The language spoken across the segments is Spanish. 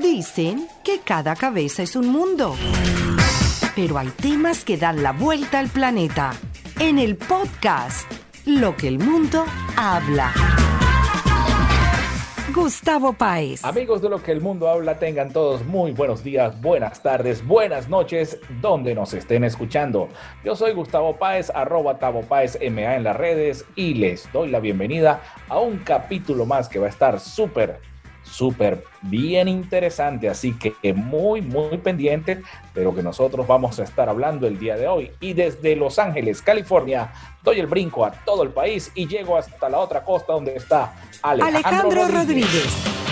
Dicen que cada cabeza es un mundo. Pero hay temas que dan la vuelta al planeta. En el podcast, Lo que el mundo habla. Gustavo Páez. Amigos de lo que el mundo habla, tengan todos muy buenos días, buenas tardes, buenas noches, donde nos estén escuchando. Yo soy Gustavo Páez, arroba Tavo Páez MA en las redes y les doy la bienvenida a un capítulo más que va a estar súper, súper bien interesante, así que muy, muy pendiente de lo que nosotros vamos a estar hablando el día de hoy. Y desde Los Ángeles, California, doy el brinco a todo el país y llego hasta la otra costa donde está Alejandro, Alejandro Rodríguez. Rodríguez.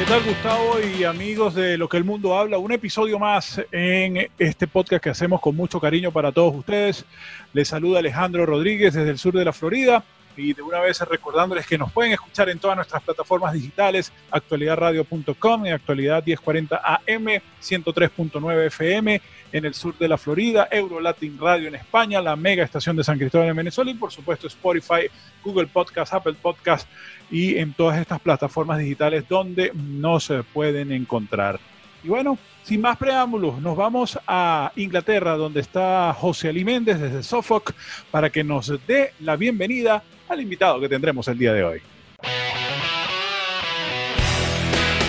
¿Qué tal Gustavo y amigos de Lo que el mundo habla? Un episodio más en este podcast que hacemos con mucho cariño para todos ustedes. Les saluda Alejandro Rodríguez desde el sur de la Florida y de una vez recordándoles que nos pueden escuchar en todas nuestras plataformas digitales, actualidadradio.com, en actualidad 1040 AM, 103.9 FM en el sur de la Florida, Eurolatin Radio en España, la mega estación de San Cristóbal en Venezuela y por supuesto Spotify, Google Podcast, Apple Podcast y en todas estas plataformas digitales donde nos pueden encontrar. Y bueno, sin más preámbulos, nos vamos a Inglaterra, donde está José Ali Méndez desde Suffolk, para que nos dé la bienvenida al invitado que tendremos el día de hoy.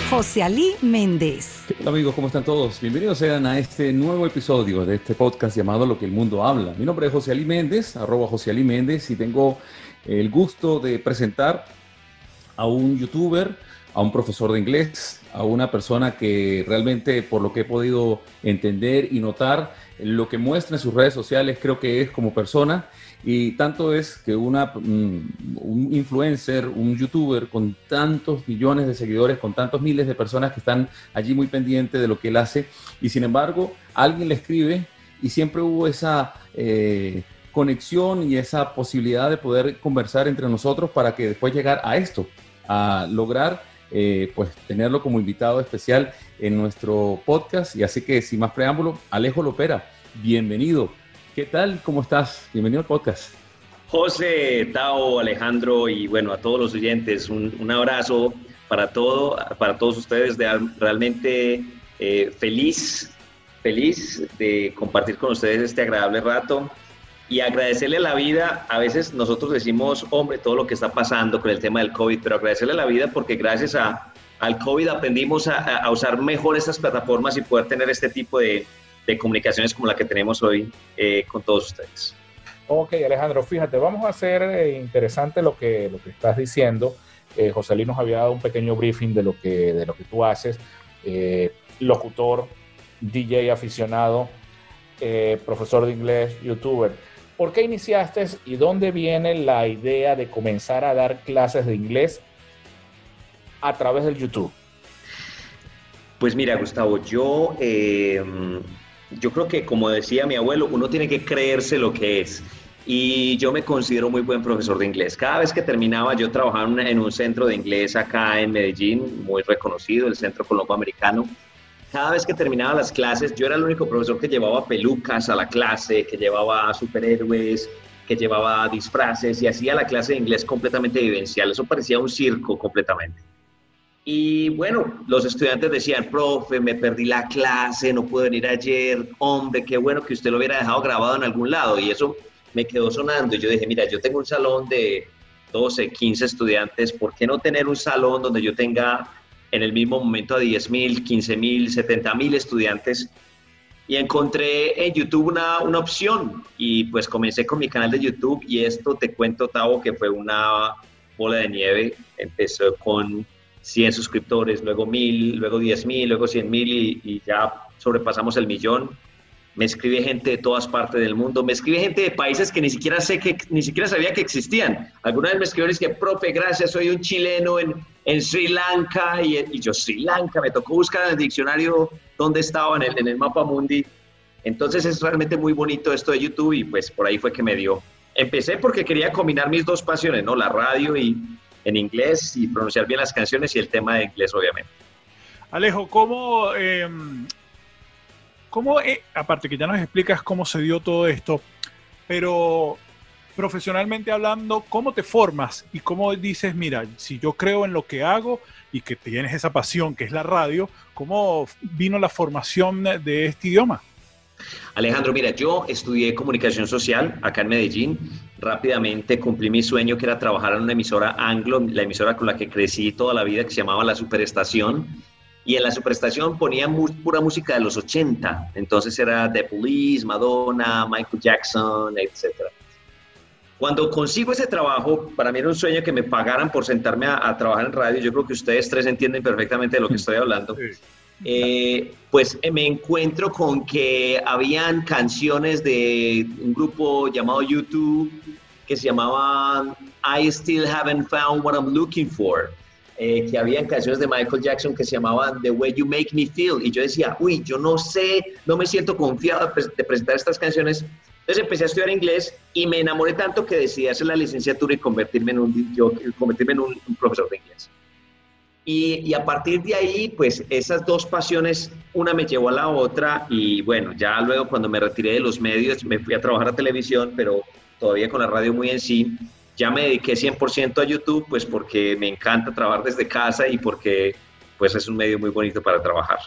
José Ali Méndez. ¿Qué tal amigos? ¿Cómo están todos? Bienvenidos sean a este nuevo episodio de este podcast llamado Lo que el mundo habla. Mi nombre es José Ali Méndez, arroba José Ali Méndez, y tengo el gusto de presentar a un youtuber, a un profesor de inglés, a una persona que realmente, por lo que he podido entender y notar, lo que muestra en sus redes sociales creo que es como persona. Y tanto es que una, mm, un influencer, un youtuber con tantos millones de seguidores, con tantos miles de personas que están allí muy pendientes de lo que él hace, y sin embargo alguien le escribe y siempre hubo esa eh, conexión y esa posibilidad de poder conversar entre nosotros para que después llegar a esto, a lograr eh, pues tenerlo como invitado especial en nuestro podcast. Y así que sin más preámbulo, Alejo Lopera, bienvenido. ¿Qué tal? ¿Cómo estás? Bienvenido al podcast. José, Tao, Alejandro y bueno, a todos los oyentes, un, un abrazo para, todo, para todos ustedes, de, realmente eh, feliz, feliz de compartir con ustedes este agradable rato y agradecerle la vida. A veces nosotros decimos, hombre, todo lo que está pasando con el tema del COVID, pero agradecerle la vida porque gracias a, al COVID aprendimos a, a usar mejor estas plataformas y poder tener este tipo de, de comunicaciones como la que tenemos hoy eh, con todos ustedes. Ok, Alejandro, fíjate, vamos a hacer eh, interesante lo que, lo que estás diciendo. Eh, José Luis nos había dado un pequeño briefing de lo que, de lo que tú haces. Eh, locutor, DJ aficionado, eh, profesor de inglés, youtuber. ¿Por qué iniciaste y dónde viene la idea de comenzar a dar clases de inglés a través del YouTube? Pues mira, Gustavo, yo, eh, yo creo que como decía mi abuelo, uno tiene que creerse lo que es. Y yo me considero muy buen profesor de inglés. Cada vez que terminaba, yo trabajaba en, un centro de inglés acá en Medellín, muy reconocido, el Centro Colombo Americano. Cada vez que terminaba las clases, yo era el único profesor que llevaba pelucas a la clase, que llevaba superhéroes, que llevaba disfraces y hacía la clase de inglés completamente vivencial. Eso parecía un circo completamente. Y bueno, los estudiantes decían, profe, me perdí la clase, no pude venir ayer, hombre, qué bueno que usted lo hubiera dejado grabado en algún lado. Y eso me quedó sonando. Y yo dije, mira, yo tengo un salón de 12, 15 estudiantes, ¿por qué no tener un salón donde yo tenga en el mismo momento a 10 mil, 15 mil, 70 mil estudiantes? Y encontré en YouTube una, una opción y pues comencé con mi canal de YouTube y esto te cuento, Tavo, que fue una bola de nieve. Empezó con 100 suscriptores, luego 1000, luego 10 mil, luego 100 mil y, y ya sobrepasamos el millón. Me escribe gente de todas partes del mundo, me escribe gente de países que ni siquiera sé que ni siquiera sabía que existían. Alguna vez me escribieron y que, profe, gracias, soy un chileno en, en Sri Lanka y, y yo Sri Lanka, me tocó buscar en el diccionario dónde estaba en el, en el mapa mundi. Entonces es realmente muy bonito esto de YouTube y pues por ahí fue que me dio. Empecé porque quería combinar mis dos pasiones, ¿no? La radio y en inglés y pronunciar bien las canciones y el tema de inglés, obviamente. Alejo, ¿cómo, eh, cómo eh, aparte que ya nos explicas cómo se dio todo esto, pero profesionalmente hablando, ¿cómo te formas y cómo dices, mira, si yo creo en lo que hago y que tienes esa pasión que es la radio, ¿cómo vino la formación de este idioma? Alejandro, mira, yo estudié comunicación social acá en Medellín. Rápidamente cumplí mi sueño que era trabajar en una emisora anglo, la emisora con la que crecí toda la vida, que se llamaba La Superestación. Y en la Superestación ponían pura música de los 80. Entonces era The Police, Madonna, Michael Jackson, etc. Cuando consigo ese trabajo, para mí era un sueño que me pagaran por sentarme a, trabajar en radio. Yo creo que ustedes tres entienden perfectamente de lo que estoy hablando. Eh, pues eh, me encuentro con que habían canciones de un grupo llamado YouTube que se llamaban I Still Haven't Found What I'm Looking For. Eh, que habían canciones de Michael Jackson que se llamaban The Way You Make Me Feel. Y yo decía, uy, yo no sé, no me siento confiado de presentar estas canciones. Entonces empecé a estudiar inglés y me enamoré tanto que decidí hacer la licenciatura y convertirme en un, yo, convertirme en un profesor de inglés. Y, a partir de ahí, pues esas dos pasiones, una me llevó a la otra y bueno, ya luego cuando me retiré de los medios, me fui a trabajar a televisión, pero todavía con la radio muy en sí, ya me dediqué 100% a YouTube, pues porque me encanta trabajar desde casa y porque pues es un medio muy bonito para trabajar.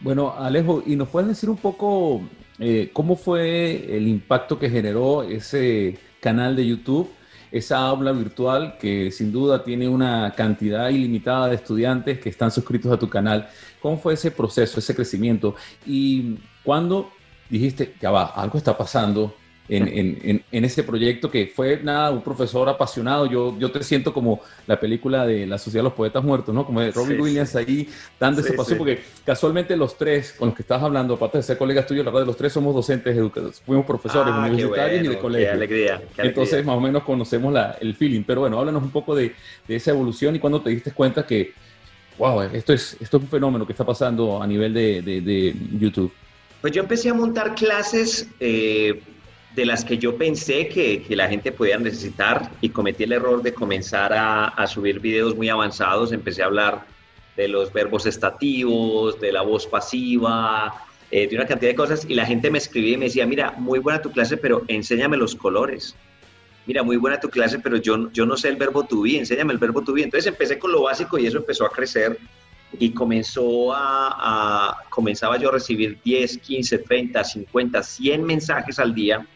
Bueno, Alejo, ¿y nos puedes decir un poco eh, cómo fue el impacto que generó ese canal de YouTube? Esa aula virtual que sin duda tiene una cantidad ilimitada de estudiantes que están suscritos a tu canal. ¿Cómo fue ese proceso, ese crecimiento? Y cuando dijiste, ya va, algo está pasando, en, en, ese proyecto que fue nada, un profesor apasionado. Yo, yo te siento como la película de La Sociedad de los Poetas Muertos, ¿no? Como de Robin Williams ahí dando ese paseo, porque casualmente los tres con los que estás hablando, aparte de ser colegas tuyos, la verdad, los tres somos docentes educadores, fuimos profesores ah, universitarios y de colegio. Qué alegría, Entonces, más o menos conocemos la, el feeling. Pero bueno, háblanos un poco de, de esa evolución y cuando te diste cuenta que, wow, esto es, esto es un fenómeno que está pasando a nivel de, de, de YouTube. Pues yo empecé a montar clases. Eh, de las que yo pensé que, que, la gente podía necesitar y cometí el error de comenzar a, subir videos muy avanzados. Empecé a hablar de los verbos estativos, de la voz pasiva, eh, de una cantidad de cosas y la gente me escribía y me decía, mira, muy buena tu clase, pero enséñame los colores. Mira, muy buena tu clase, pero yo, yo no sé el verbo to be, enséñame el verbo to be. Entonces empecé con lo básico y eso empezó a crecer y comenzó a comenzaba yo a recibir 10, 15, 30, 50, 100 mensajes al día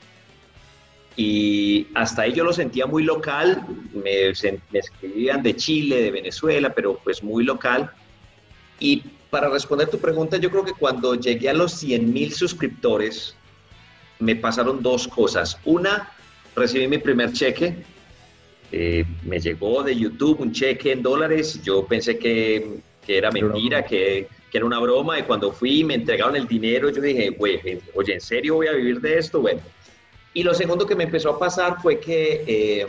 y hasta ahí yo lo sentía muy local, me, escribían de Chile, de Venezuela, pero pues muy local. Y para responder tu pregunta, yo creo que cuando llegué a los 100 mil suscriptores, me pasaron dos cosas. Una, recibí mi primer cheque, eh, me llegó de YouTube un cheque en dólares, yo pensé que, que era mentira, que, que, era una broma, y cuando fui y me entregaron el dinero, yo dije, oye, ¿en serio voy a vivir de esto? Bueno, y lo segundo que me empezó a pasar fue que eh,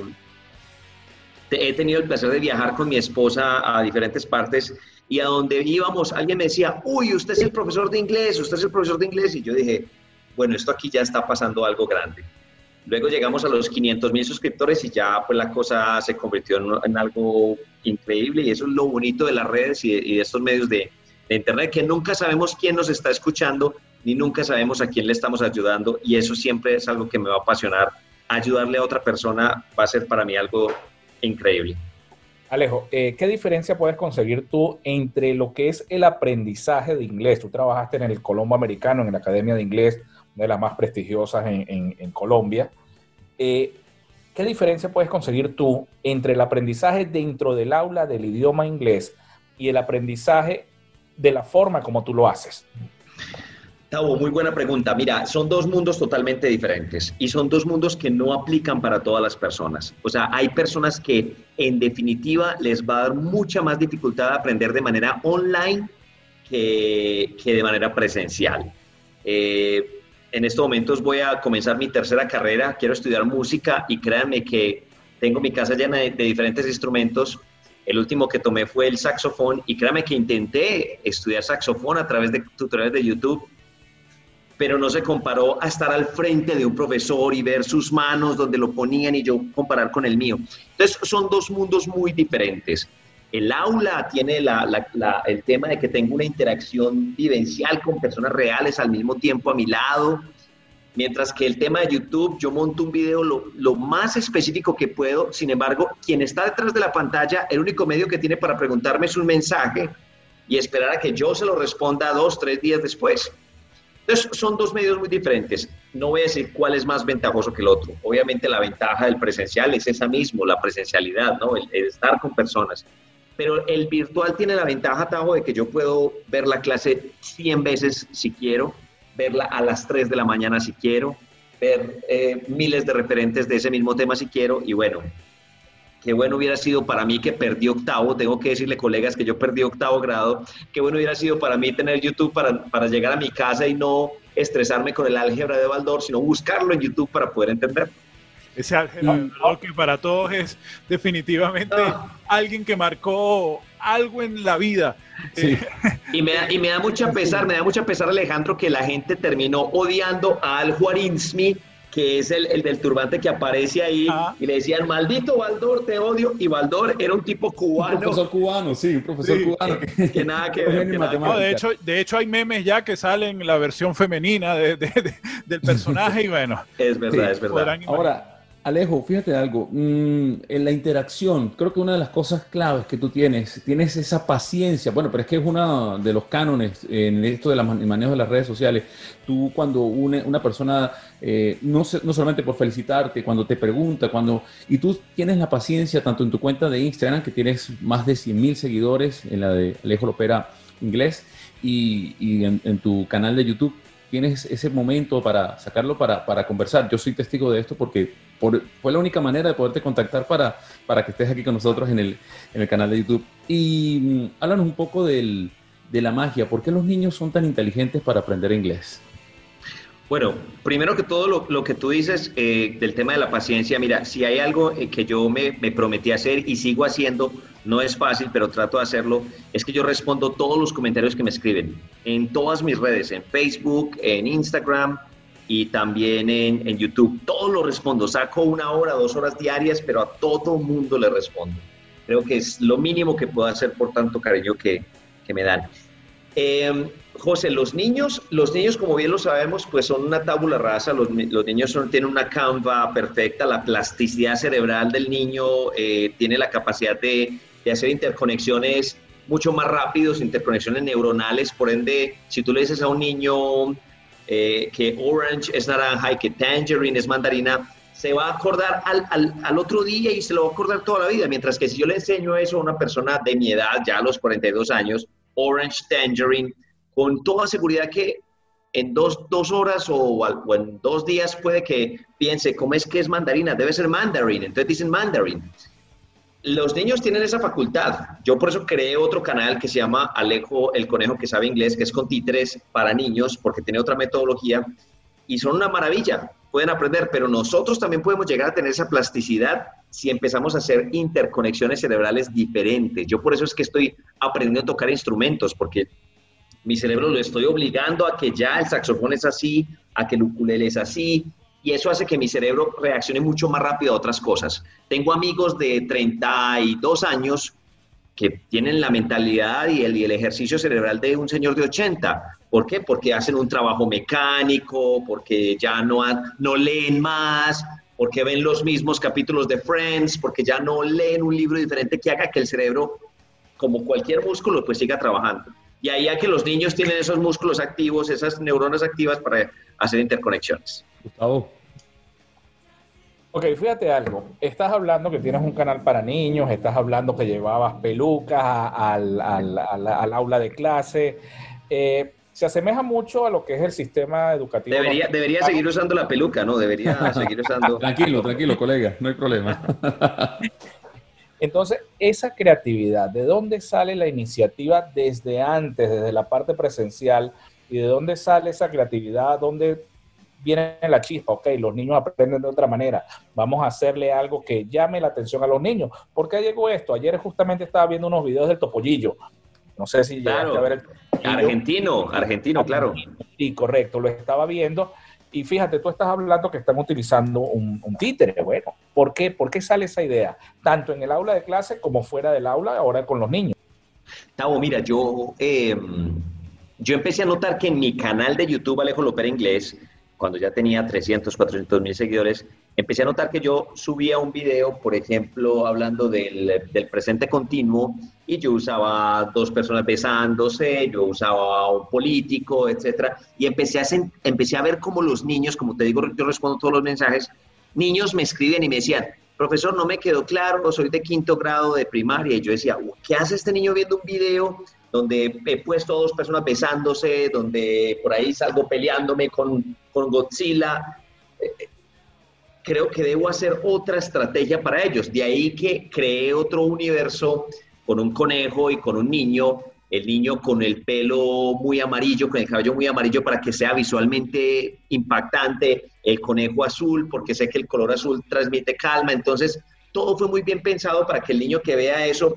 he tenido el placer de viajar con mi esposa a diferentes partes y a donde íbamos alguien me decía, uy, usted es el profesor de inglés, usted es el profesor de inglés. Y yo dije, bueno, esto aquí ya está pasando algo grande. Luego llegamos a los 500 mil suscriptores y ya pues la cosa se convirtió en, algo increíble y eso es lo bonito de las redes y de, estos medios de, de Internet, que nunca sabemos quién nos está escuchando ni nunca sabemos a quién le estamos ayudando y eso siempre es algo que me va a apasionar. Ayudarle a otra persona va a ser para mí algo increíble. Alejo, eh, ¿qué diferencia puedes conseguir tú entre lo que es el aprendizaje de inglés? Tú trabajaste en el Colombo Americano, en la Academia de Inglés, una de las más prestigiosas en, Colombia. Eh, ¿Qué diferencia puedes conseguir tú entre el aprendizaje dentro del aula del idioma inglés y el aprendizaje de la forma como tú lo haces? Tavo, muy buena pregunta. Mira, son dos mundos totalmente diferentes y son dos mundos que no aplican para todas las personas. O sea, hay personas que en definitiva les va a dar mucha más dificultad aprender de manera online que, de manera presencial. Eh, en estos momentos voy a comenzar mi tercera carrera, quiero estudiar música y créanme que tengo mi casa llena de, de diferentes instrumentos. El último que tomé fue el saxofón y créanme que intenté estudiar saxofón a través de tutoriales de YouTube pero no se comparó a estar al frente de un profesor y ver sus manos donde lo ponían y yo comparar con el mío. Entonces son dos mundos muy diferentes. El aula tiene el tema de que tengo una interacción vivencial con personas reales al mismo tiempo a mi lado Mientras que el tema de YouTube, yo monto un video lo, lo, más específico que puedo. Sin embargo, quien está detrás de la pantalla, el único medio que tiene para preguntarme es un mensaje y esperar a que yo se lo responda dos, tres días después. Entonces, son dos medios muy diferentes. No voy a decir cuál es más ventajoso que el otro. Obviamente la ventaja del presencial es esa mismo, la presencialidad, ¿no? El, estar con personas. Pero el virtual tiene la ventaja, Tajo, de que yo puedo ver la clase 100 veces si quiero, verla a las 3 de la mañana si quiero, ver eh, miles de referentes de ese mismo tema si quiero. Y bueno, qué bueno hubiera sido para mí que perdí octavo, tengo que decirle colegas que yo perdí octavo grado, qué bueno hubiera sido para mí tener YouTube para, para llegar a mi casa y no estresarme con el álgebra de Baldor, sino buscarlo en YouTube para poder entender. Ese álgebra de Baldor que para todos es definitivamente alguien que marcó algo en la vida. Sí. y, me da, y me da mucha pesar, me da mucha pesar Alejandro que la gente terminó odiando a Al Juarinsmi que es el, el, del turbante que aparece ahí, ah. y le decían, maldito Baldor, te odio, y Baldor era un tipo cubano. Un profesor cubano, sí, un profesor cubano. Que, nada que ver. de, hecho, de hecho, hay memes ya que salen la versión femenina de, de, del personaje, y bueno. Es verdad, es verdad. Ahora, Alejo, fíjate algo, mm, en la interacción, creo que una de las cosas claves que tú tienes, tienes esa paciencia, bueno, pero es que es uno de los cánones en esto del manejo de las redes sociales. Tú cuando una, una persona, eh, no, no solamente por felicitarte, cuando te pregunta, cuando, y tú tienes la paciencia tanto en tu cuenta de Instagram, que tienes más de 100 mil seguidores, en la de Alejo Lopera Inglés, y, en, tu canal de YouTube, tienes ese momento para sacarlo para, para conversar. Yo soy testigo de esto porque fue la única manera de poderte contactar para, para que estés aquí con nosotros en el, en el canal de YouTube. Y mm, háblanos un poco del, de la magia. ¿Por qué los niños son tan inteligentes para aprender inglés? Bueno, primero que todo lo, lo que tú dices eh, del tema de la paciencia, mira, si hay algo eh, que yo me, me, prometí hacer y sigo haciendo, no es fácil, pero trato de hacerlo, es que yo respondo todos los comentarios que me escriben en todas mis redes, en Facebook, en Instagram y también en, en YouTube. Todo lo respondo, saco una hora, dos horas diarias, pero a todo mundo le respondo. Creo que es lo mínimo que puedo hacer por tanto cariño que, que me dan. Eh, José, los niños, los niños, como bien lo sabemos, pues son una tabula rasa, los, niños tienen una canva perfecta, la plasticidad cerebral del niño eh, tiene la capacidad de, hacer interconexiones mucho más rápidos, interconexiones neuronales, por ende, si tú le dices a un niño eh, que orange es naranja y que tangerine es mandarina, se va a acordar al, al, al, otro día y se lo va a acordar toda la vida, mientras que si yo le enseño eso a una persona de mi edad, ya a los 42 años, orange tangerine, con toda seguridad que en dos, dos horas o, en dos días puede que piense, ¿cómo es que es mandarina? Debe ser mandarin, entonces dicen mandarin. Los niños tienen esa facultad. Yo por eso creé otro canal que se llama Alejo el Conejo que sabe inglés, que es con títeres para niños, porque tiene otra metodología y son una maravilla. Pueden aprender, pero nosotros también podemos llegar a tener esa plasticidad si empezamos a hacer interconexiones cerebrales diferentes. Yo por eso es que estoy aprendiendo a tocar instrumentos, porque mi cerebro lo estoy obligando a que ya el saxofón es así, a que el ukulele es así, y eso hace que mi cerebro reaccione mucho más rápido a otras cosas. Tengo amigos de 32 años que tienen la mentalidad y el, y el, ejercicio cerebral de un señor de 80. ¿Por qué? Porque hacen un trabajo mecánico, porque ya no, no leen más, porque ven los mismos capítulos de Friends, porque ya no leen un libro diferente que haga que el cerebro, como cualquier músculo, pues siga trabajando. Y ahí a que los niños tienen esos músculos activos, esas neuronas activas para hacer interconexiones. Gustavo. Ok, fíjate algo. Estás hablando que tienes un canal para niños, estás hablando que llevabas pelucas al, al, al, aula de clase. Eh, se asemeja mucho a lo que es el sistema educativo. Debería, debería seguir usando la peluca, ¿no? Debería seguir usando. tranquilo, tranquilo, colega, no hay problema. Entonces, esa creatividad, ¿de dónde sale la iniciativa desde antes, desde la parte presencial? ¿Y de dónde sale esa creatividad? ¿Dónde viene la chispa? Ok, los niños aprenden de otra manera. Vamos a hacerle algo que llame la atención a los niños. ¿Por qué llegó esto? Ayer justamente estaba viendo unos videos del Topollillo. No sé si claro. a ver el Argentino, argentino, claro. Sí, correcto, lo estaba viendo y fíjate, tú estás hablando que están utilizando un, un, títere. Bueno, ¿por qué? ¿Por qué sale esa idea? Tanto en el aula de clase como fuera del aula, ahora con los niños. Tavo, mira, yo, eh, yo empecé a notar que en mi canal de YouTube, Alejo Lopera Inglés, cuando ya tenía 300, 400 mil seguidores, empecé a notar que yo subía un video, por ejemplo, hablando del, del, presente continuo, y yo usaba dos personas besándose, yo usaba un político, etcétera, y empecé a, empecé a ver cómo los niños, como te digo, yo respondo todos los mensajes, niños me escriben y me decían, profesor, no me quedó claro, soy de quinto grado de primaria, y yo decía, ¿qué hace este niño viendo un video donde he puesto dos personas besándose, donde por ahí salgo peleándome con, con Godzilla? Eh, creo que debo hacer otra estrategia para ellos. De ahí que creé otro universo con un conejo y con un niño, el niño con el pelo muy amarillo, con el cabello muy amarillo para que sea visualmente impactante, el conejo azul, porque sé que el color azul transmite calma. Entonces, todo fue muy bien pensado para que el niño que vea eso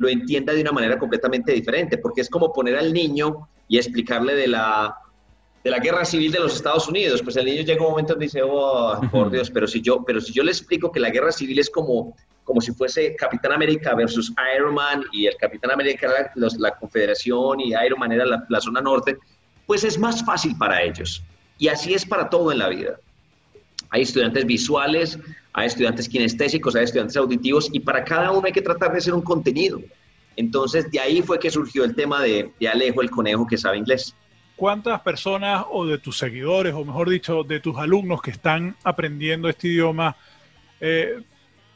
lo entienda de una manera completamente diferente, porque es como poner al niño y explicarle de la, de la guerra civil de los Estados Unidos. Pues el niño llega un momento donde dice, oh, por Dios, pero si yo, pero si yo le explico que la guerra civil es como, como si fuese Capitán América versus Iron Man y el Capitán América era la, Confederación y Iron Man era la, la zona norte, pues es más fácil para ellos. Y así es para todo en la vida. Hay estudiantes visuales, hay estudiantes kinestésicos, hay estudiantes auditivos y para cada uno hay que tratar de hacer un contenido. Entonces, de ahí fue que surgió el tema de, Alejo, el conejo que sabe inglés. ¿Cuántas personas o de tus seguidores, o mejor dicho, de tus alumnos que están aprendiendo este idioma, eh,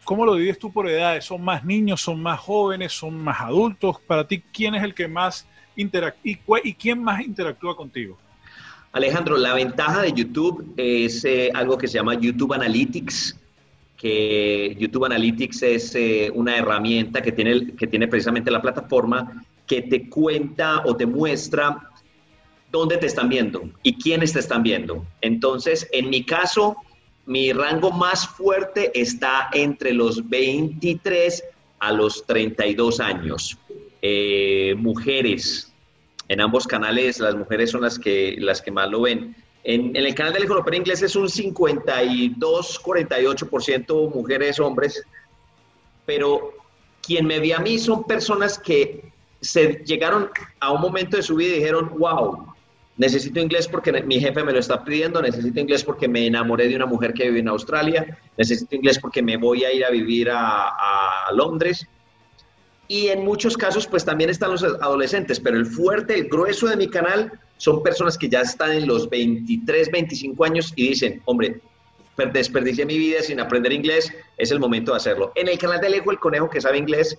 ¿cómo lo divides tú por edades? ¿Son más niños, son más jóvenes, son más adultos? Para ti, ¿quién es el que más interactúa y, quién más interactúa contigo? Alejandro, la ventaja de YouTube es eh, algo que se llama YouTube Analytics que YouTube Analytics es eh, una herramienta que tiene, que tiene precisamente la plataforma que te cuenta o te muestra dónde te están viendo y quiénes te están viendo. Entonces, en mi caso, mi rango más fuerte está entre los 23 a los 32 años. Eh, mujeres, en ambos canales las mujeres son las que, las que más lo ven. En, el canal de Lección Inglés es un 52, 48% mujeres, hombres, pero quien me ve a mí son personas que se llegaron a un momento de su vida y dijeron, wow, necesito inglés porque mi jefe me lo está pidiendo, necesito inglés porque me enamoré de una mujer que vive en Australia, necesito inglés porque me voy a ir a vivir a, a Londres. Y en muchos casos, pues también están los adolescentes, pero el fuerte, el grueso de mi canal son personas que ya están en los 23, 25 años y dicen, hombre, desperdicié mi vida sin aprender inglés, es el momento de hacerlo. En el canal de Alejo el Conejo que sabe inglés,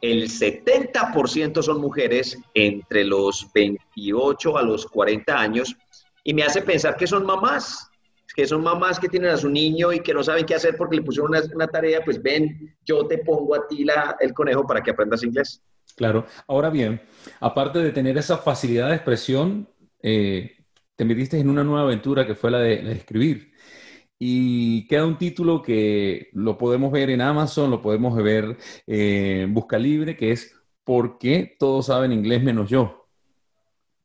el 70% son mujeres entre los 28 a los 40 años y me hace pensar que son mamás, que son mamás que tienen a su niño y que no saben qué hacer porque le pusieron una, tarea, pues ven, yo te pongo a ti la, el conejo para que aprendas inglés. Claro. Ahora bien, aparte de tener esa facilidad de expresión, eh, te metiste en una nueva aventura que fue la de, escribir. Y queda un título que lo podemos ver en Amazon, lo podemos ver en Busca Libre, que es ¿Por qué todos saben inglés menos yo?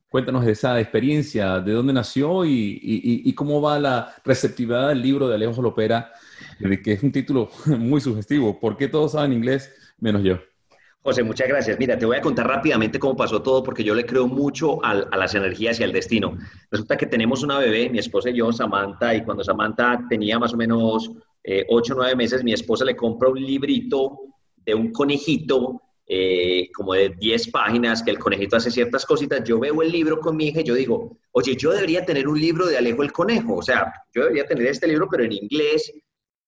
Cuéntanos de esa experiencia, de dónde nació y, cómo va la receptividad del libro de Alejo Lopera, que es un título muy sugestivo. ¿Por qué todos saben inglés menos yo? José, muchas gracias. Mira, te voy a contar rápidamente cómo pasó todo porque yo le creo mucho a, las energías y al destino. Resulta que tenemos una bebé, mi esposa y yo, Samantha, y cuando Samantha tenía más o menos eh, 8 o 9 meses, mi esposa le compra un librito de un conejito eh, como de 10 páginas, que el conejito hace ciertas cositas. Yo veo el libro con mi hija y yo digo, oye, yo debería tener un libro de Alejo el Conejo. O sea, yo debería tener este libro, pero en inglés,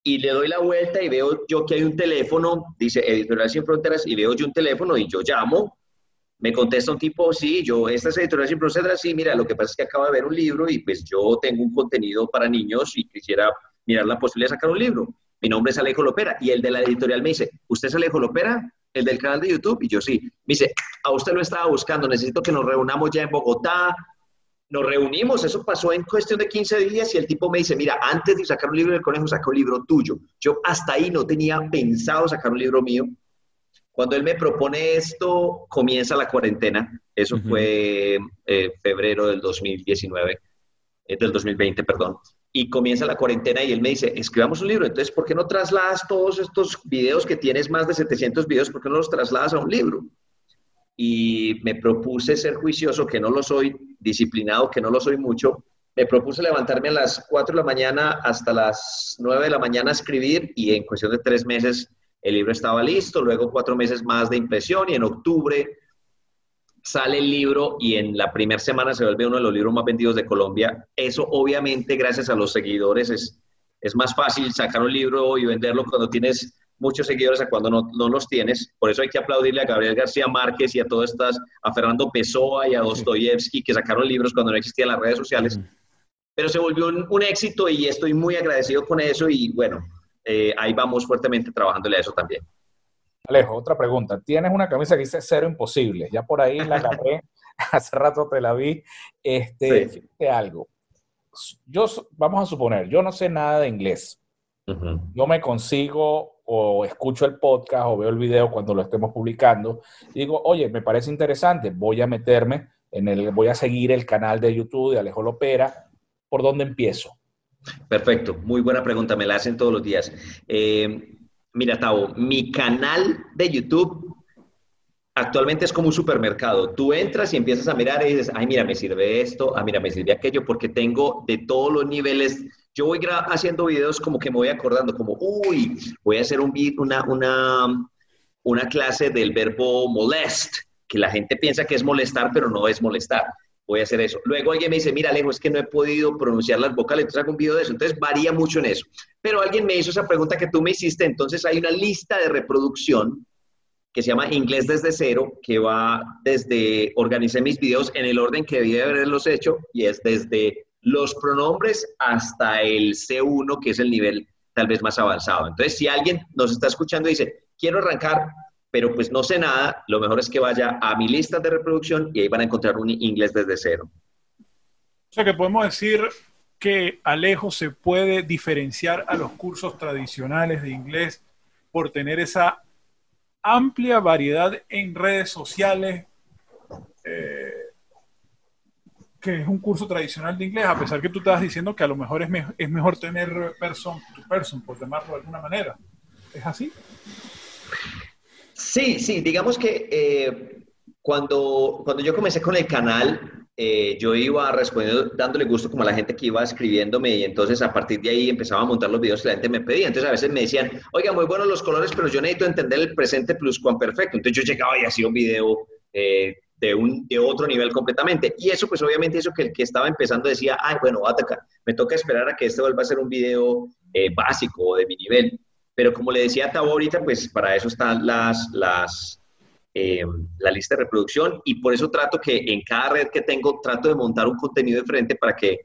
y le doy la vuelta y veo yo que hay un teléfono, dice Editorial Sin Fronteras, y veo yo un teléfono y yo llamo, me contesta un tipo, sí, yo, esta es Editorial Sin Fronteras, sí, mira, lo que pasa es que acabo de ver un libro y pues yo tengo un contenido para niños y quisiera mirar la posibilidad de sacar un libro. Mi nombre es Alejo Lopera y el de la editorial me dice, ¿usted es Alejo Lopera? El del canal de YouTube. Y yo sí. Me dice, a usted lo estaba buscando, necesito que nos reunamos ya en Bogotá, nos reunimos, eso pasó en cuestión de 15 días y el tipo me dice, mira, antes de sacar un libro del conejo, saca un libro tuyo. Yo hasta ahí no tenía pensado sacar un libro mío. Cuando él me propone esto, comienza la cuarentena. Eso fue eh, febrero del 2019, eh, del 2020, perdón. Y comienza la cuarentena y él me dice, escribamos un libro. Entonces, ¿por qué no trasladas todos estos videos que tienes más de 700 videos? ¿Por qué no los trasladas a un libro? y me propuse ser juicioso, que no lo soy, disciplinado, que no lo soy mucho, me propuse levantarme a las 4 de la mañana hasta las 9 de la mañana a escribir y en cuestión de tres meses el libro estaba listo, luego cuatro meses más de impresión y en octubre sale el libro y en la primera semana se vuelve uno de los libros más vendidos de Colombia. Eso obviamente gracias a los seguidores es, es más fácil sacar un libro y venderlo cuando tienes muchos seguidores a cuando no, no, los tienes. Por eso hay que aplaudirle a Gabriel García Márquez y a todas estas, a Fernando Pessoa y a Dostoyevsky que sacaron libros cuando no existían las redes sociales. Pero se volvió un, éxito y estoy muy agradecido con eso y bueno, eh, ahí vamos fuertemente trabajándole a eso también. Alejo, otra pregunta. Tienes una camisa que dice cero imposible. Ya por ahí la agarré, hace rato te la vi. Este, sí. algo. Yo, vamos a suponer, yo no sé nada de inglés. Yo me consigo o escucho el podcast o veo el video cuando lo estemos publicando y digo, oye, me parece interesante, voy a meterme en el, voy a seguir el canal de YouTube de Alejo Lopera. ¿Por dónde empiezo? Perfecto, muy buena pregunta, me la hacen todos los días. Eh, Mira, Tavo, mi canal de YouTube actualmente es como un supermercado. Tú entras y empiezas a mirar y dices, ay, mira, me sirve esto, ah, mira, me sirve aquello, porque tengo de todos los niveles. Yo voy haciendo videos como que me voy acordando, como, uy, voy a hacer un, una, una, una clase del verbo molest, que la gente piensa que es molestar, pero no es molestar voy a hacer eso. Luego alguien me dice, mira, Alejo, es que no he podido pronunciar las vocales, entonces hago un video de eso. Entonces varía mucho en eso. Pero alguien me hizo esa pregunta que tú me hiciste, entonces hay una lista de reproducción que se llama Inglés desde cero, que va desde, organicé mis videos en el orden que debía haberlos hecho, y es desde los pronombres hasta el C1, que es el nivel tal vez más avanzado. Entonces, si alguien nos está escuchando y dice, quiero arrancar pero pues no sé nada, lo mejor es que vaya a mi lista de reproducción y ahí van a encontrar un inglés desde cero. O sea que podemos decir que Alejo se puede diferenciar a los cursos tradicionales de inglés por tener esa amplia variedad en redes sociales, eh, que es un curso tradicional de inglés, a pesar que tú estás diciendo que a lo mejor es, es mejor tener person to person, por llamarlo de alguna manera. ¿Es así? Sí, sí, digamos que eh, cuando, cuando yo comencé con el canal, eh, yo iba respondiendo, dándole gusto como a la gente que iba escribiéndome y entonces a partir de ahí empezaba a montar los videos que la gente me pedía. Entonces a veces me decían, oiga, muy buenos los colores, pero yo necesito entender el presente plus perfecto. Entonces yo llegaba y hacía un video eh, de, un, de otro nivel completamente. Y eso pues obviamente eso que el que estaba empezando decía, ay, bueno, ataca, me toca esperar a que este vuelva a ser un video básico o de mi nivel. Pero como le decía a Tabo ahorita, pues para eso están las, las, eh, la lista de reproducción y por eso trato que en cada red que tengo trato de montar un contenido diferente para que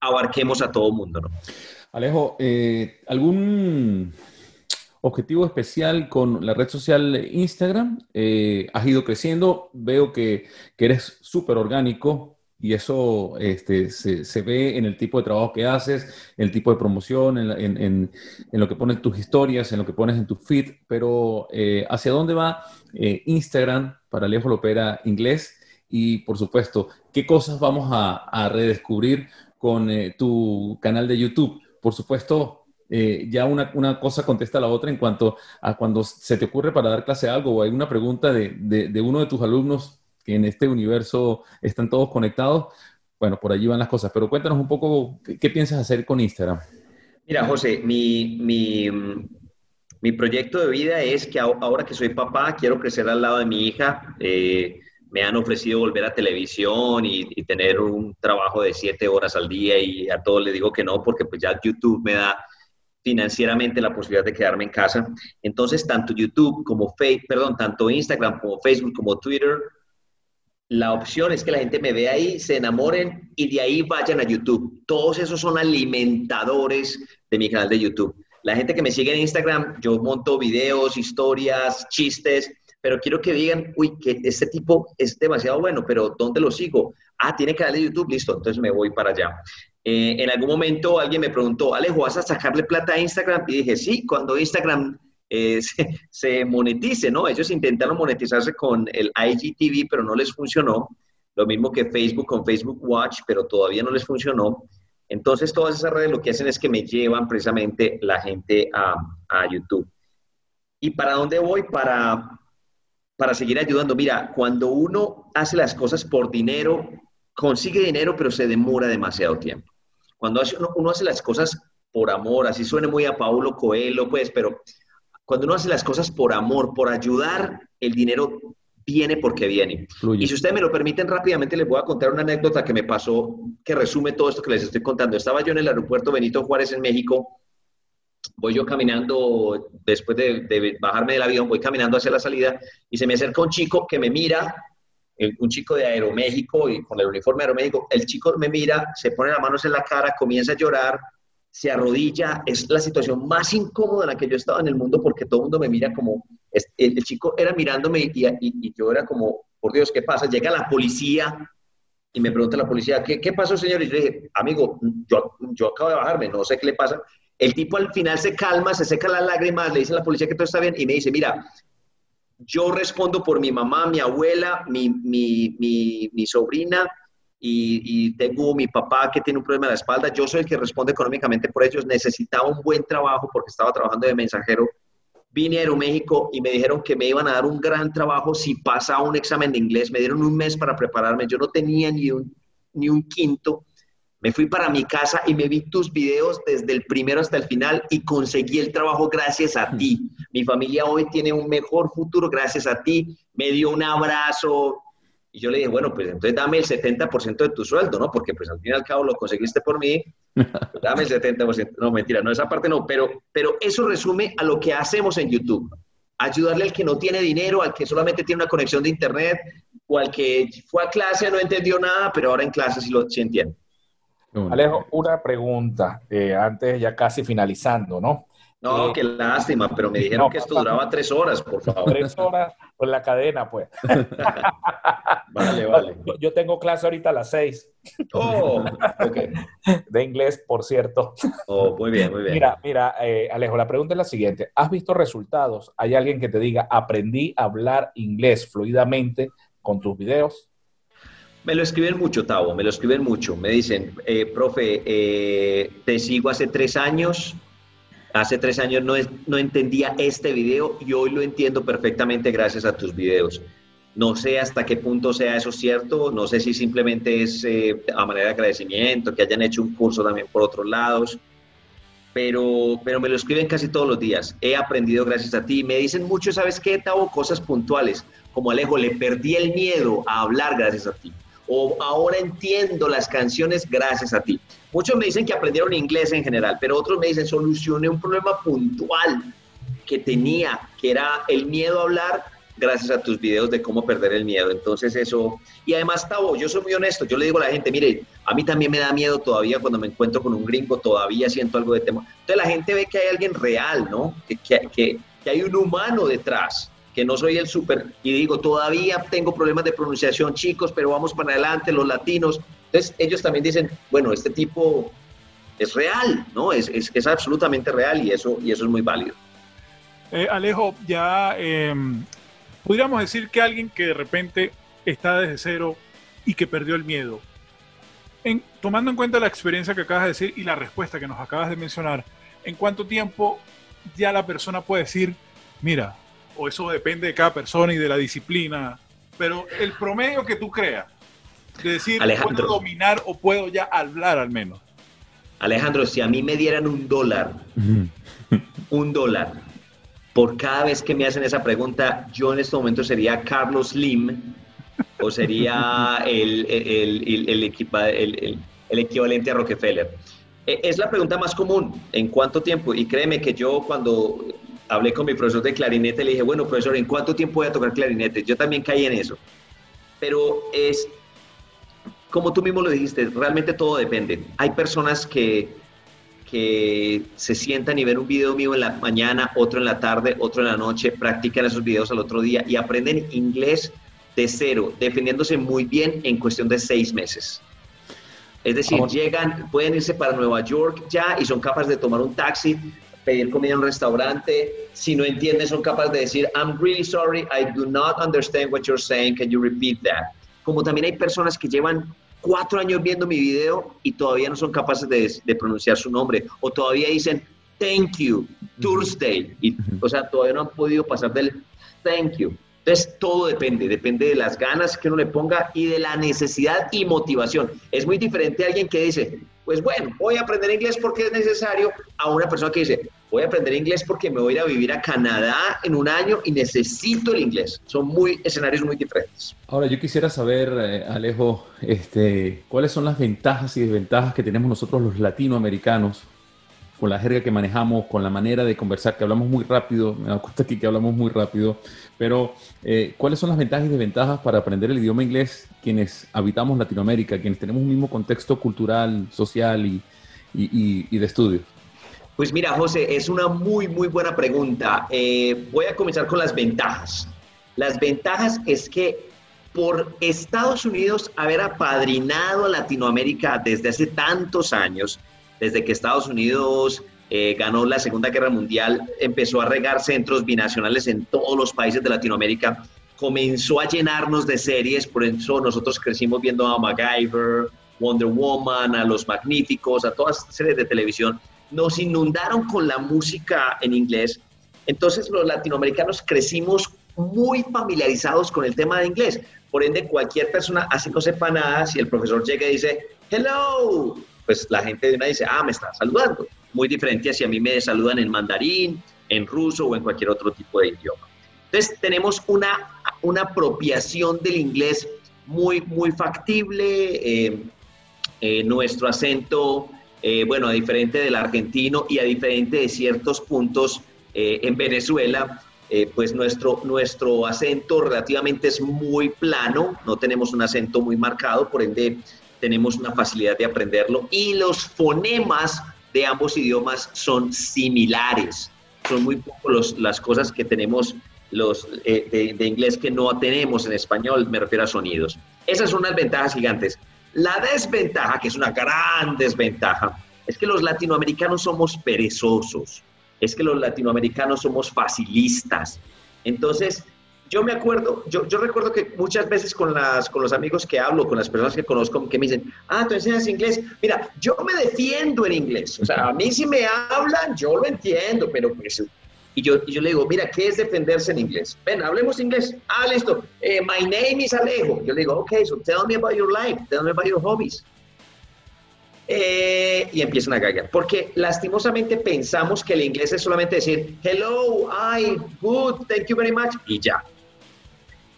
abarquemos a todo mundo. ¿no? Alejo, eh, ¿algún objetivo especial con la red social Instagram? Eh, has ido creciendo, veo que, que eres súper orgánico, y eso este, se, se, ve en el tipo de trabajo que haces, el tipo de promoción, en, en, en, lo que pones tus historias, en lo que pones en tu feed, pero eh, ¿hacia dónde va eh, Instagram para Alejo Lopera Inglés? Y por supuesto, ¿qué cosas vamos a, a redescubrir con eh, tu canal de YouTube? Por supuesto, ya una, una, cosa contesta a la otra en cuanto a cuando se te ocurre para dar clase algo o hay una pregunta de, de, de uno de tus alumnos que en este universo están todos conectados, bueno, por allí van las cosas. Pero cuéntanos un poco qué, piensas hacer con Instagram. Mira, José, mi, mi, mi, proyecto de vida es que ahora que soy papá, quiero crecer al lado de mi hija. Eh, me han ofrecido volver a televisión y, tener un trabajo de siete horas al día y a todos les digo que no, porque pues ya YouTube me da financieramente la posibilidad de quedarme en casa. Entonces, tanto YouTube como Facebook, perdón, tanto Instagram como Facebook como Twitter la opción es que la gente me vea ahí, se enamoren y de ahí vayan a YouTube. Todos esos son alimentadores de mi canal de YouTube. La gente que me sigue en Instagram, yo monto videos, historias, chistes, pero quiero que digan, uy, que este tipo es demasiado bueno, pero ¿dónde lo sigo? Ah, tiene canal de YouTube, listo, entonces me voy para allá. Eh, en algún momento alguien me preguntó, Alejo, ¿vas a sacarle plata a Instagram? Y dije, sí, cuando Instagram eh, se, monetice, ¿no? Ellos intentaron monetizarse con el IGTV, pero no les funcionó. Lo mismo que Facebook con Facebook Watch, pero todavía no les funcionó. Entonces, todas esas redes lo que hacen es que me llevan precisamente la gente a, a YouTube. ¿Y para dónde voy? Para, para seguir ayudando. Mira, cuando uno hace las cosas por dinero, consigue dinero, pero se demora demasiado tiempo. Cuando uno, hace las cosas por amor, así suene muy a Paulo Coelho, pues, pero cuando uno hace las cosas por amor, por ayudar, el dinero viene porque viene. Y si ustedes me lo permiten rápidamente, les voy a contar una anécdota que me pasó que resume todo esto que les estoy contando. Estaba yo en el aeropuerto Benito Juárez en México, voy yo caminando, después de, bajarme del avión, voy caminando hacia la salida y se me acerca un chico que me mira, un chico de Aeroméxico y con el uniforme de Aeroméxico, el chico me mira, se pone las manos en la cara, comienza a llorar, se arrodilla, es la situación más incómoda en la que yo estaba en el mundo porque todo el mundo me mira como, el, chico era mirándome y, yo era como, por Dios, ¿qué pasa? Llega la policía y me pregunta la policía, ¿qué, qué pasó, señor? Y yo le dije, amigo, yo, yo acabo de bajarme, no sé qué le pasa. El tipo al final se calma, se seca las lágrimas, le dice a la policía que todo está bien y me dice, mira, yo respondo por mi mamá, mi abuela, mi, mi, mi, mi sobrina y, tengo mi papá que tiene un problema de la espalda. Yo soy el que responde económicamente por ellos. Necesitaba un buen trabajo porque estaba trabajando de mensajero. Vine a Aeroméxico y me dijeron que me iban a dar un gran trabajo si pasaba un examen de inglés. Me dieron un mes para prepararme. Yo no tenía ni un, ni un quinto. Me fui para mi casa y me vi tus videos desde el primero hasta el final y conseguí el trabajo gracias a ti. Mi familia hoy tiene un mejor futuro gracias a ti. Me dio un abrazo, y yo le dije, bueno, pues entonces dame el 70% de tu sueldo, ¿no? Porque pues al fin y al cabo lo conseguiste por mí, pues dame el 70%. No, mentira, no, esa parte no, pero, pero eso resume a lo que hacemos en YouTube. Ayudarle al que no tiene dinero, al que solamente tiene una conexión de internet, o al que fue a clase, no entendió nada, pero ahora en clase sí lo sí entiende. Alejo, una pregunta, eh, antes ya casi finalizando, ¿no? No, qué lástima, pero me dijeron que esto duraba tres horas, por favor. Tres horas con la cadena, pues. vale, vale. Yo tengo clase ahorita a las seis. Oh, ok. De inglés, por cierto. Oh, muy bien, muy bien. Mira, mira, eh, Alejo, la pregunta es la siguiente. ¿Has visto resultados? ¿Hay alguien que te diga, aprendí a hablar inglés fluidamente con tus videos? Me lo escriben mucho, Tavo, me lo escriben mucho. Me dicen, eh, profe, eh, te sigo hace tres años, Hace tres años no, no entendía este video y hoy lo entiendo perfectamente gracias a tus videos. No sé hasta qué punto sea eso cierto, no sé si simplemente es eh, a manera de agradecimiento, que hayan hecho un curso también por otros lados, pero, pero me lo escriben casi todos los días. He aprendido gracias a ti. Me dicen mucho, ¿sabes qué, Tavo? Cosas puntuales, como Alejo, le perdí el miedo a hablar gracias a ti. O ahora entiendo las canciones gracias a ti. Muchos me dicen que aprendieron inglés en general, pero otros me dicen solucioné un problema puntual que tenía, que era el miedo a hablar gracias a tus videos de cómo perder el miedo. Entonces eso, y además, Tavo, yo soy muy honesto, yo le digo a la gente, mire, a mí también me da miedo todavía cuando me encuentro con un gringo, todavía siento algo de temor. Entonces la gente ve que hay alguien real, ¿no? Que, que, que hay un humano detrás, que no soy el súper, y digo, todavía tengo problemas de pronunciación, chicos, pero vamos para adelante, los latinos, entonces ellos también dicen, bueno, este tipo es real, ¿no? Es, es, es absolutamente real y eso, y eso es muy válido. Eh, Alejo, ya eh, podríamos decir que alguien que de repente está desde cero y que perdió el miedo, en, tomando en cuenta la experiencia que acabas de decir y la respuesta que nos acabas de mencionar, ¿en cuánto tiempo ya la persona puede decir, mira, o eso depende de cada persona y de la disciplina, pero el promedio que tú creas, de decir, puedo dominar o puedo ya hablar al menos. Alejandro, si a mí me dieran un dólar, un dólar, por cada vez que me hacen esa pregunta, yo en este momento sería Carlos Lim o sería el, el, el, el equivalente a Rockefeller. E, es la pregunta más común, ¿en cuánto tiempo? Y créeme que yo cuando hablé con mi profesor de clarinete le dije, bueno, profesor, ¿en cuánto tiempo voy a tocar clarinete? Yo también caí en eso. Pero es, como tú mismo lo dijiste, realmente todo depende. Hay personas que, que se sientan y ven un video mío en la mañana, otro en la tarde, otro en la noche, practican esos videos al otro día y aprenden inglés de cero, defendiéndose muy bien en cuestión de seis meses. Es decir, llegan, pueden irse para Nueva York ya y son capaces de tomar un taxi, pedir comida en un restaurante. Si no entienden, son capaces de decir, I'm really sorry, I do not understand what you're saying, can you repeat that? Como también hay personas que llevan cuatro años viendo mi video y todavía no son capaces de, pronunciar su nombre o todavía dicen thank you, Thursday, y, o sea, todavía no han podido pasar del thank you. Entonces, todo depende, depende de las ganas que uno le ponga y de la necesidad y motivación. Es muy diferente a alguien que dice, pues bueno, voy a aprender inglés porque es necesario, a una persona que dice, voy a aprender inglés porque me voy a ir a vivir a Canadá en un año y necesito el inglés. Son muy escenarios muy diferentes. Ahora, yo quisiera saber, eh, Alejo, este, cuáles son las ventajas y desventajas que tenemos nosotros los latinoamericanos con la jerga que manejamos, con la manera de conversar, que hablamos muy rápido, me da cuenta aquí que hablamos muy rápido, pero eh, ¿cuáles son las ventajas y desventajas para aprender el idioma inglés quienes habitamos Latinoamérica, quienes tenemos un mismo contexto cultural, social y, de estudio? Pues mira, José, es una muy, muy buena pregunta. Eh, voy a comenzar con las ventajas. Las ventajas es que por Estados Unidos haber apadrinado a Latinoamérica desde hace tantos años, desde que Estados Unidos eh, ganó la Segunda Guerra Mundial, empezó a regar centros binacionales en todos los países de Latinoamérica, comenzó a llenarnos de series, por eso nosotros crecimos viendo a MacGyver, Wonder Woman, a Los Magníficos, a todas las series de televisión, nos inundaron con la música en inglés. Entonces los latinoamericanos crecimos muy familiarizados con el tema de inglés. Por ende, cualquier persona, así no sepa nada, si el profesor llega y dice, hello, pues la gente de una dice, ah, me está saludando. Muy diferente a si a mí me saludan en mandarín, en ruso o en cualquier otro tipo de idioma. Entonces tenemos una, una apropiación del inglés muy, muy factible. Eh, eh, nuestro acento, eh, bueno, a diferente del argentino y a diferente de ciertos puntos en Venezuela, pues nuestro, nuestro acento relativamente es muy plano, no tenemos un acento muy marcado, por ende tenemos una facilidad de aprenderlo y los fonemas de ambos idiomas son similares. Son muy pocos las cosas que tenemos los, eh, de, inglés que no tenemos en español, me refiero a sonidos. Esas son unas ventajas gigantes. La desventaja, que es una gran desventaja, es que los latinoamericanos somos perezosos, es que los latinoamericanos somos facilistas. Entonces, yo me acuerdo, yo, recuerdo que muchas veces con, las, con los amigos que hablo, con las personas que conozco, que me dicen, ah, tú enseñas inglés. Mira, yo me defiendo en inglés. O sea, a mí si me hablan, yo lo entiendo, pero pues... Y yo, y yo le digo, mira, ¿qué es defenderse en inglés? Ven, hablemos inglés. Ah, listo. Eh, my name is Alejo. Yo le digo, ok, so tell me about your life, tell me about your hobbies. Eh, y empiezan a cagar. Porque lastimosamente pensamos que el inglés es solamente decir, hello, I, good, thank you very much, y ya.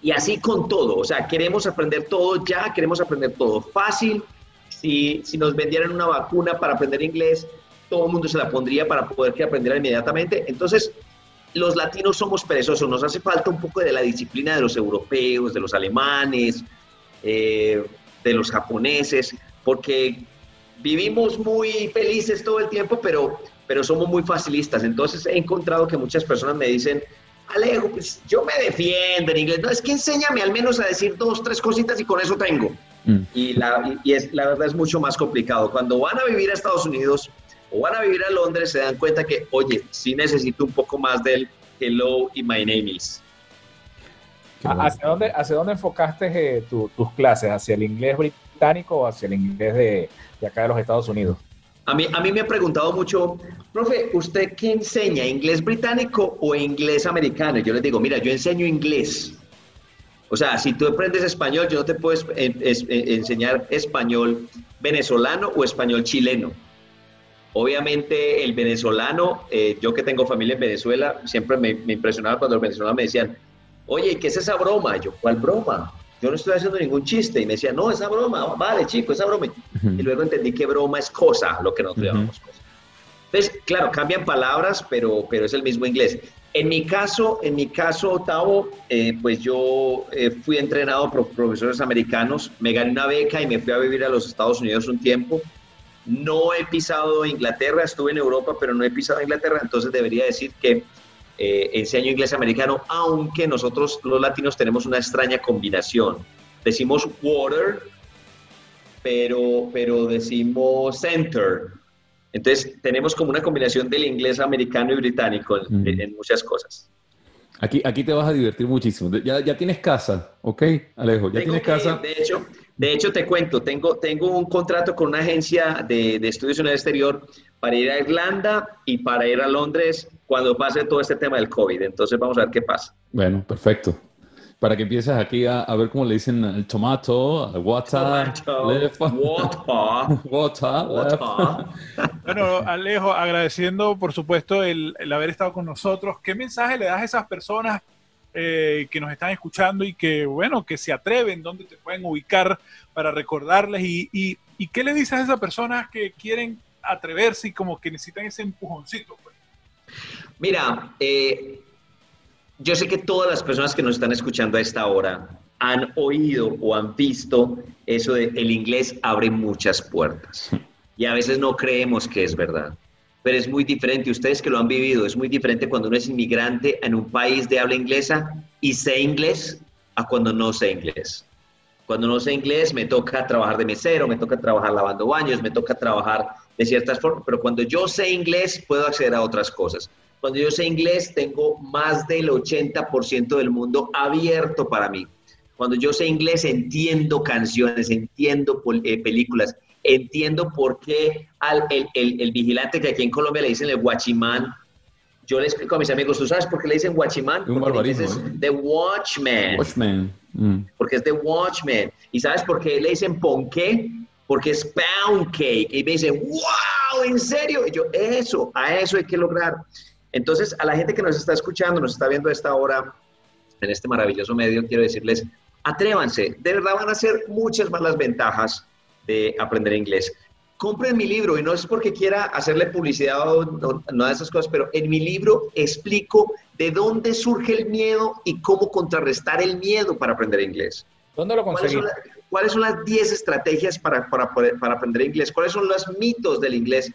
Y así con todo, o sea, queremos aprender todo ya, queremos aprender todo fácil. Si, si nos vendieran una vacuna para aprender inglés, todo el mundo se la pondría para poder que aprendiera inmediatamente. Entonces, los latinos somos perezosos, nos hace falta un poco de la disciplina de los europeos, de los alemanes, eh, de los japoneses, porque vivimos muy felices todo el tiempo, pero, pero somos muy facilistas. Entonces he encontrado que muchas personas me dicen, Alejo, pues yo me defiendo en inglés. No, es que enséñame al menos a decir dos, tres cositas y con eso tengo. Mm. Y, la, y es, la verdad es mucho más complicado. Cuando van a vivir a Estados Unidos o van a vivir a Londres, se dan cuenta que, oye, sí necesito un poco más del hello y my name is. ¿Hacia dónde, hacia dónde enfocaste eh, tus clases? ¿Hacia el inglés británico o hacia el inglés de, de acá de los Estados Unidos? A mí, a mí me ha preguntado mucho, profe, ¿usted qué enseña? ¿Inglés británico o inglés americano? Yo les digo, mira, yo enseño inglés. O sea, si tú aprendes español, yo no te puedo enseñar español venezolano o español chileno. Obviamente el venezolano, eh, yo que tengo familia en Venezuela, siempre me, me impresionaba cuando los venezolanos me decían, oye, ¿qué es esa broma? Yo, ¿cuál broma? Yo no estoy haciendo ningún chiste. Y me decía, no, esa broma, vale, chico, esa broma. Y luego entendí que broma es cosa, lo que nosotros llamamos cosa. Entonces, claro, cambian palabras, pero, pero es el mismo inglés. En mi caso, en mi caso, Otavo, eh, pues yo eh, fui entrenado por profesores americanos, me gané una beca y me fui a vivir a los Estados Unidos un tiempo. No he pisado Inglaterra, estuve en Europa, pero no he pisado Inglaterra, entonces debería decir que eh, enseño inglés americano, aunque nosotros los latinos tenemos una extraña combinación. Decimos water, pero, pero decimos center. Entonces tenemos como una combinación del inglés americano y británico en, muchas cosas. Aquí, aquí te vas a divertir muchísimo. Ya, ya tienes casa, ¿ok, Alejo? Ya tienes casa. De hecho, de hecho, te cuento, tengo, tengo un contrato con una agencia de, de estudios en el exterior para ir a Irlanda y para ir a Londres cuando pase todo este tema del COVID. Entonces vamos a ver qué pasa. Bueno, perfecto. para que empieces aquí a, ver cómo le dicen el tomato, al water, water, water, Bueno, Alejo, agradeciendo por supuesto el, haber estado con nosotros. ¿Qué mensaje le das a esas personas eh, que nos están escuchando y que, bueno, que se atreven, dónde te pueden ubicar para recordarles? Y, y, qué le dices a esas personas que quieren atreverse y como que necesitan ese empujoncito? Pues? Mira, eh, yo sé que todas las personas que nos están escuchando a esta hora han oído o han visto eso de el inglés abre muchas puertas. Y a veces no creemos que es verdad. Pero es muy diferente, ustedes que lo han vivido, es muy diferente cuando uno es inmigrante en un país de habla inglesa y sé inglés a cuando no sé inglés. Cuando no sé inglés me toca trabajar de mesero, me toca trabajar lavando baños, me toca trabajar de ciertas formas, pero cuando yo sé inglés puedo acceder a otras cosas. Cuando yo sé inglés, tengo más del 80% del mundo abierto para mí. Cuando yo sé inglés, entiendo canciones, entiendo eh, películas, entiendo por qué al, el, vigilante que aquí en Colombia le dicen el guachimán, yo le explico a mis amigos, ¿tú sabes por qué le dicen guachimán? Porque es ¿eh? The Watchman. Watchman. Mm. Porque es The Watchman. ¿Y sabes por qué le dicen ponqué? Porque es pound cake. Y me dicen, wow, ¿en serio? Y yo, eso, a eso hay que lograr. Entonces, a la gente que nos está escuchando, nos está viendo a esta hora en este maravilloso medio, quiero decirles, atrévanse, de verdad van a ser muchas más las ventajas de aprender inglés. Compren mi libro y no es porque quiera hacerle publicidad o no, de esas cosas, pero en mi libro explico de dónde surge el miedo y cómo contrarrestar el miedo para aprender inglés. ¿Dónde lo conseguí? ¿Cuáles son, las 10 estrategias para, para, para, aprender inglés? ¿Cuáles son los mitos del inglés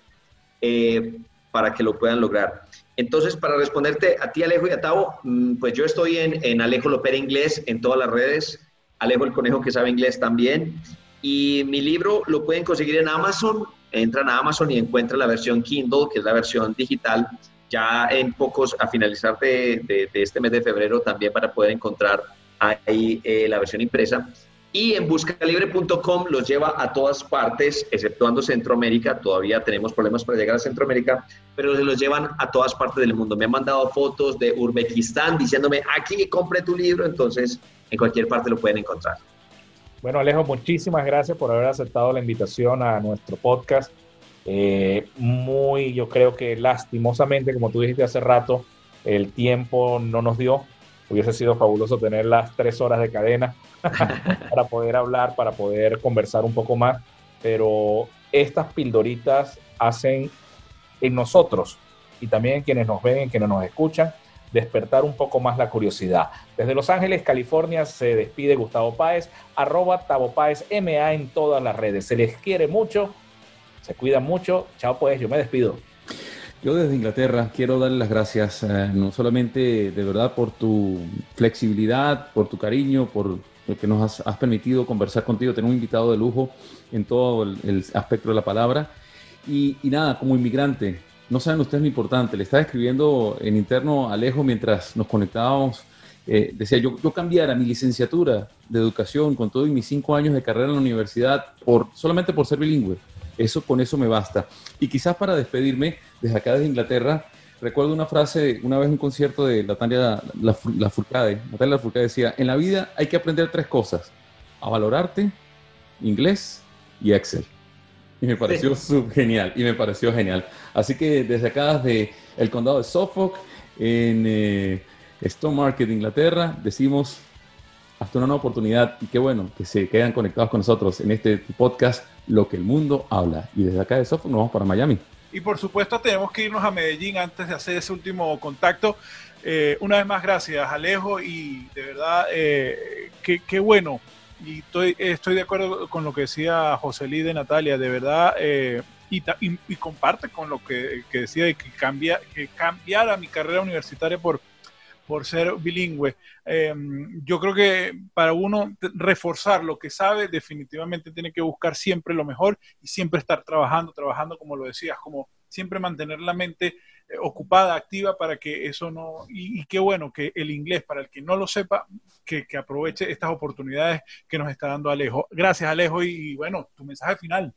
eh, para que lo puedan lograr? Entonces, para responderte a ti, Alejo y a Tavo, mm, pues yo estoy en, en Alejo Lopera Inglés en todas las redes, Alejo el Conejo que sabe inglés también, y mi libro lo pueden conseguir en Amazon, entran a Amazon y encuentran la versión Kindle, que es la versión digital, ya en pocos, a finalizar de, de, este mes de febrero también para poder encontrar ahí eh, la versión impresa. Y en buscalibre.com los lleva a todas partes, exceptuando Centroamérica. Todavía tenemos problemas para llegar a Centroamérica, pero se los llevan a todas partes del mundo. Me han mandado fotos de Uzbekistán diciéndome, aquí compré tu libro, entonces en cualquier parte lo pueden encontrar. Bueno, Alejo, muchísimas gracias por haber aceptado la invitación a nuestro podcast. Eh, muy, yo creo que lastimosamente, como tú dijiste hace rato, el tiempo no nos dio. Hubiese sido fabuloso tener las tres horas de cadena para poder hablar, para poder conversar un poco más, pero estas pildoritas hacen en nosotros y también en quienes nos ven, en quienes nos escuchan, despertar un poco más la curiosidad. Desde Los Ángeles, California, se despide Gustavo Páez, arroba Tavo Páez MA en todas las redes. Se les quiere mucho, se cuidan mucho. Chao pues, yo me despido. Yo desde Inglaterra quiero darle las gracias, eh, no solamente de verdad por tu flexibilidad, por tu cariño, por lo que nos has, permitido conversar contigo, tener un invitado de lujo en todo el, aspecto de la palabra. Y, nada, como inmigrante, no saben ustedes lo importante, le estaba escribiendo en interno a Alejo mientras nos conectábamos, eh, decía, yo, yo cambiara mi licenciatura de educación con todos mis cinco años de carrera en la universidad por, solamente por ser bilingüe. Eso, con eso me basta. Y quizás para despedirme, desde acá, desde Inglaterra, recuerdo una frase, una vez en un concierto de Natalia la, la Furcade, Natalia Lafourcade decía, en la vida hay que aprender tres cosas, a valorarte, inglés y Excel. Y me pareció genial, y me pareció genial. Así que desde acá, desde el condado de Suffolk, en eh, Stone Market, Inglaterra, decimos hasta una nueva oportunidad y qué bueno que se quedan conectados con nosotros en este podcast Lo que el mundo habla. Y desde acá de Suffolk nos vamos para Miami. Y por supuesto tenemos que irnos a Medellín antes de hacer ese último contacto. Eh, una vez más, gracias Alejo y de verdad, eh, qué, bueno. Y estoy, de acuerdo con lo que decía José Lí de Natalia, de verdad, eh, y, y, comparte con lo que, decía de que, cambia, que cambiara mi carrera universitaria por, por ser bilingüe. Em, yo creo que para uno reforzar lo que sabe, definitivamente tiene que buscar siempre lo mejor y siempre estar trabajando, trabajando, como lo decías, como siempre mantener la mente eh, ocupada, activa para que eso no... Y, qué bueno que el inglés, para el que no lo sepa, que, aproveche estas oportunidades que nos está dando Alejo. Gracias, Alejo, y, bueno, tu mensaje final.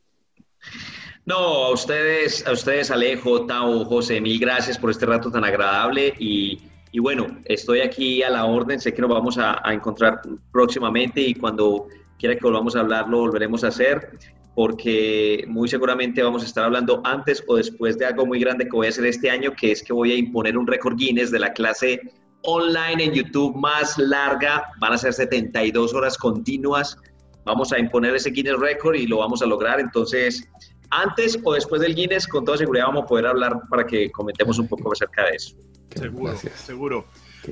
No, a ustedes, a ustedes, Alejo, Tao, José, mil gracias por este rato tan agradable y Y bueno, estoy aquí a la orden, sé que nos vamos a, a encontrar próximamente y cuando quiera que volvamos a hablar lo volveremos a hacer porque muy seguramente vamos a estar hablando antes o después de algo muy grande que voy a hacer este año, que es que voy a imponer un récord Guinness de la clase online en YouTube más larga. Van a ser 72 horas continuas. Vamos a imponer ese Guinness récord y lo vamos a lograr. Entonces, antes o después del Guinness, con toda seguridad vamos a poder hablar para que comentemos un poco acerca de eso. Seguro, seguro.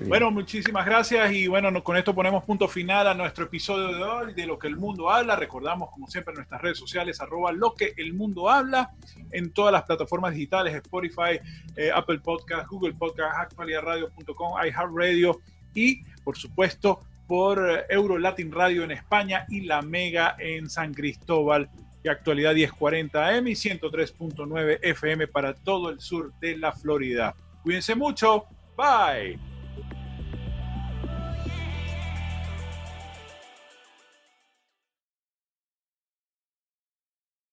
Bueno, muchísimas gracias y bueno, con esto ponemos punto final a nuestro episodio de hoy de Lo que el mundo habla. Recordamos, como siempre, nuestras redes sociales, arroba lo que el mundo habla, en todas las plataformas digitales, Spotify, eh, Apple Podcast, Google Podcast, actualidadradio.com, iHeartRadio y, por supuesto, por eh, Euro Latin Radio en España y La Mega en San Cristóbal y actualidad 1040 AM y 103.9 FM para todo el sur de la Florida. Cuídense mucho. Bye.